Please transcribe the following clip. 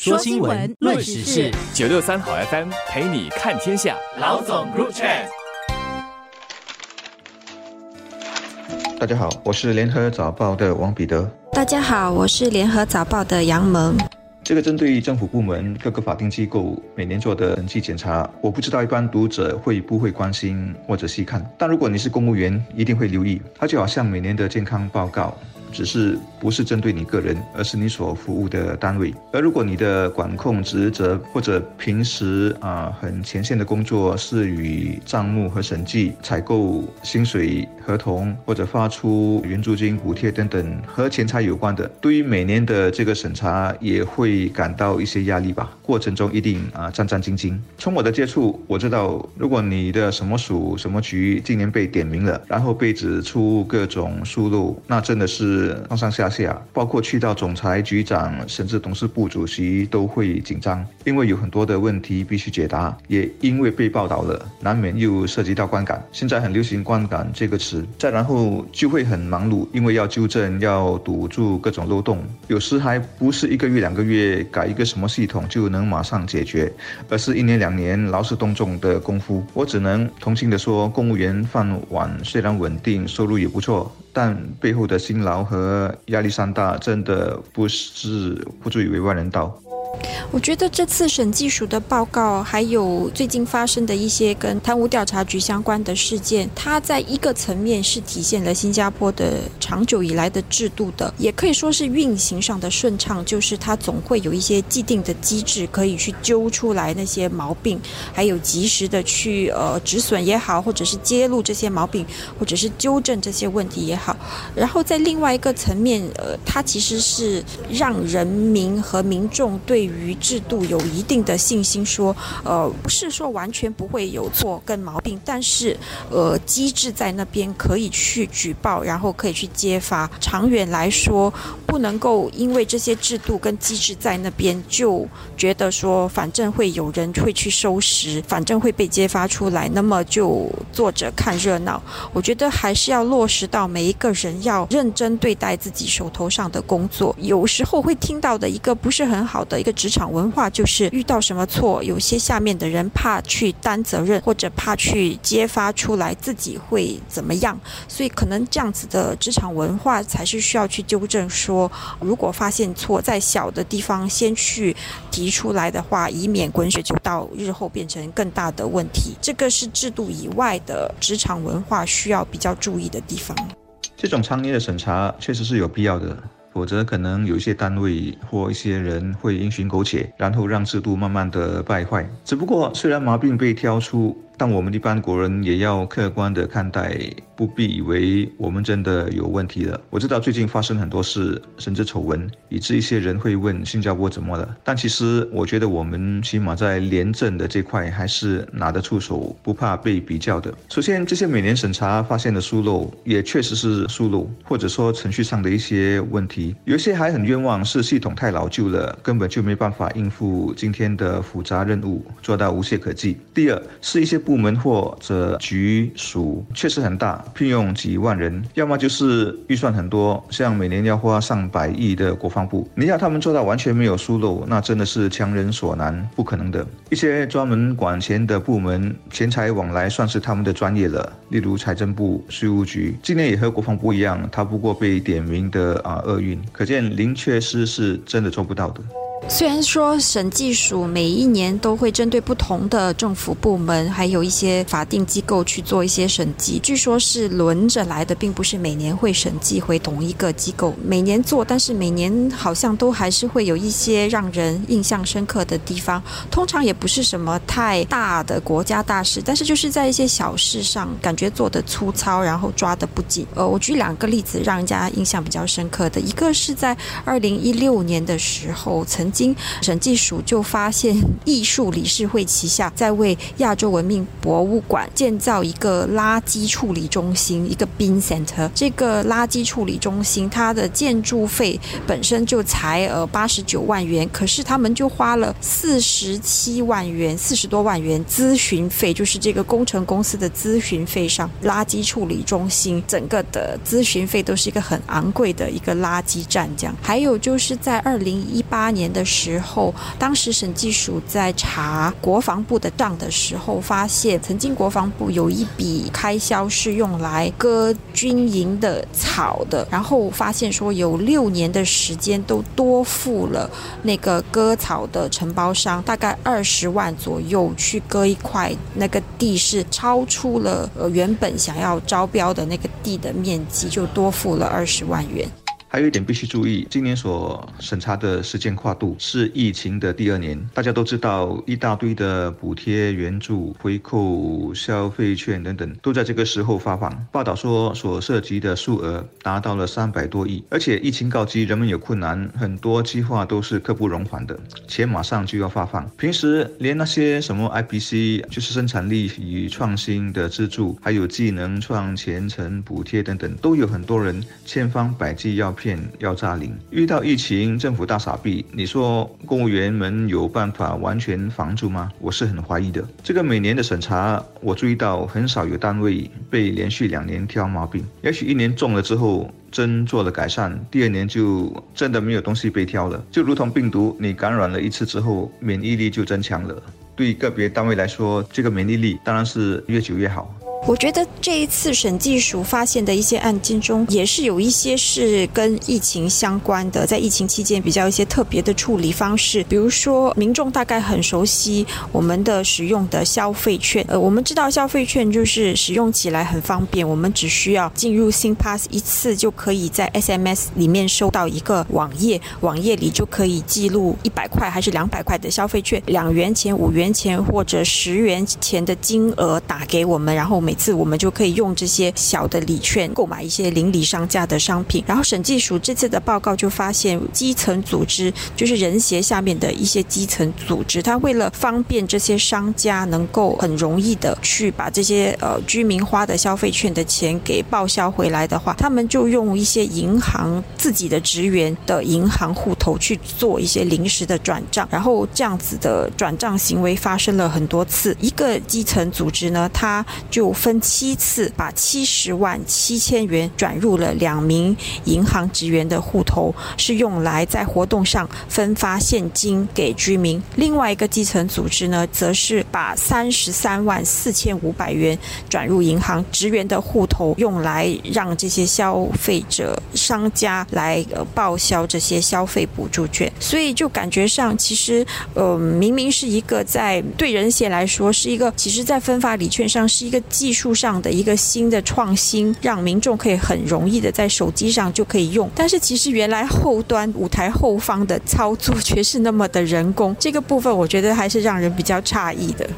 说新闻，论时事，九六三好 FM 陪你看天下。老总 Group Chat。大家好，我是联合早报的王彼得。大家好，我是联合早报的杨萌。这个针对政府部门各个法定机构每年做的审计检查，我不知道一般读者会不会关心或者细看。但如果你是公务员，一定会留意。它就好像每年的健康报告。只是不是针对你个人，而是你所服务的单位。而如果你的管控职责或者平时啊很前线的工作是与账目和审计、采购、薪水合同或者发出援助金、补贴等等和钱财有关的，对于每年的这个审查也会感到一些压力吧。过程中一定啊战战兢兢。从我的接触，我知道，如果你的什么署、什么局今年被点名了，然后被指出各种疏漏，那真的是。上上下下，包括去到总裁、局长，甚至董事部主席都会紧张，因为有很多的问题必须解答。也因为被报道了，难免又涉及到观感。现在很流行“观感”这个词。再然后就会很忙碌，因为要纠正、要堵住各种漏洞。有时还不是一个月、两个月改一个什么系统就能马上解决，而是一年、两年劳师动众的功夫。我只能同情的说，公务员饭碗虽然稳定，收入也不错。但背后的辛劳和压力山大，真的不是不足以为外人道。我觉得这次审计署的报告，还有最近发生的一些跟贪污调查局相关的事件，它在一个层面是体现了新加坡的长久以来的制度的，也可以说是运行上的顺畅，就是它总会有一些既定的机制可以去揪出来那些毛病，还有及时的去呃止损也好，或者是揭露这些毛病，或者是纠正这些问题也好。然后在另外一个层面，呃，它其实是让人民和民众对于制度有一定的信心，说，呃，不是说完全不会有错跟毛病，但是，呃，机制在那边可以去举报，然后可以去揭发。长远来说，不能够因为这些制度跟机制在那边，就觉得说，反正会有人会去收拾，反正会被揭发出来，那么就坐着看热闹。我觉得还是要落实到每一个人要认真对待自己手头上的工作。有时候会听到的一个不是很好的一个职场。文化就是遇到什么错，有些下面的人怕去担责任，或者怕去揭发出来自己会怎么样，所以可能这样子的职场文化才是需要去纠正。说如果发现错在小的地方先去提出来的话，以免滚雪球到日后变成更大的问题。这个是制度以外的职场文化需要比较注意的地方。这种常年的审查确实是有必要的。否则，可能有一些单位或一些人会因循苟且，然后让制度慢慢的败坏。只不过，虽然毛病被挑出。但我们一般国人也要客观的看待，不必以为我们真的有问题了。我知道最近发生很多事，甚至丑闻，以致一些人会问新加坡怎么了。但其实我觉得我们起码在廉政的这块还是拿得出手，不怕被比较的。首先，这些每年审查发现的疏漏，也确实是疏漏，或者说程序上的一些问题。有些还很冤枉，是系统太老旧了，根本就没办法应付今天的复杂任务，做到无懈可击。第二，是一些。部门或者局属确实很大，聘用几万人，要么就是预算很多，像每年要花上百亿的国防部，你要他们做到完全没有疏漏，那真的是强人所难，不可能的。一些专门管钱的部门，钱财往来算是他们的专业了，例如财政部、税务局，今年也和国防部一样，他不过被点名的啊厄运，可见零缺失是真的做不到的。虽然说审计署每一年都会针对不同的政府部门，还有一些法定机构去做一些审计，据说是轮着来的，并不是每年会审计回同一个机构每年做，但是每年好像都还是会有一些让人印象深刻的地方。通常也不是什么太大的国家大事，但是就是在一些小事上，感觉做的粗糙，然后抓的不紧。呃，我举两个例子，让人家印象比较深刻的一个是在二零一六年的时候，曾经审计署就发现，艺术理事会旗下在为亚洲文明博物馆建造一个垃圾处理中心，一个 bin center。这个垃圾处理中心，它的建筑费本身就才呃八十九万元，可是他们就花了四十七万元，四十多万元咨询费，就是这个工程公司的咨询费上，垃圾处理中心整个的咨询费都是一个很昂贵的一个垃圾站。这样，还有就是在二零一八年的。的时候，当时审计署在查国防部的账的时候，发现曾经国防部有一笔开销是用来割军营的草的，然后发现说有六年的时间都多付了那个割草的承包商大概二十万左右去割一块那个地，是超出了呃原本想要招标的那个地的面积，就多付了二十万元。还有一点必须注意，今年所审查的时间跨度是疫情的第二年。大家都知道，一大堆的补贴、援助、回扣、消费券等等，都在这个时候发放。报道说，所涉及的数额达到了三百多亿。而且疫情告急，人们有困难，很多计划都是刻不容缓的，钱马上就要发放。平时连那些什么 IPC，就是生产力与创新的资助，还有技能创前程补贴等等，都有很多人千方百计要。骗要诈领，遇到疫情，政府大傻逼，你说公务员们有办法完全防住吗？我是很怀疑的。这个每年的审查，我注意到很少有单位被连续两年挑毛病，也许一年中了之后真做了改善，第二年就真的没有东西被挑了。就如同病毒，你感染了一次之后，免疫力就增强了。对个别单位来说，这个免疫力当然是越久越好。我觉得这一次审计署发现的一些案件中，也是有一些是跟疫情相关的，在疫情期间比较一些特别的处理方式。比如说，民众大概很熟悉我们的使用的消费券，呃，我们知道消费券就是使用起来很方便，我们只需要进入新 pass 一次就可以在 SMS 里面收到一个网页，网页里就可以记录一百块还是两百块的消费券，两元钱、五元钱或者十元钱的金额打给我们，然后我们每次我们就可以用这些小的礼券购买一些邻里商家的商品。然后审计署这次的报告就发现，基层组织就是人协下面的一些基层组织，他为了方便这些商家能够很容易的去把这些呃居民花的消费券的钱给报销回来的话，他们就用一些银行自己的职员的银行户头去做一些临时的转账，然后这样子的转账行为发生了很多次。一个基层组织呢，他就分七次把七十万七千元转入了两名银行职员的户头，是用来在活动上分发现金给居民。另外一个基层组织呢，则是把三十三万四千五百元转入银行职员的户头，用来让这些消费者商家来报销这些消费补助券。所以就感觉上，其实呃明明是一个在对人协来说是一个，其实在分发礼券上是一个技术上的一个新的创新，让民众可以很容易的在手机上就可以用。但是其实原来后端舞台后方的操作却是那么的人工，这个部分我觉得还是让人比较诧异的。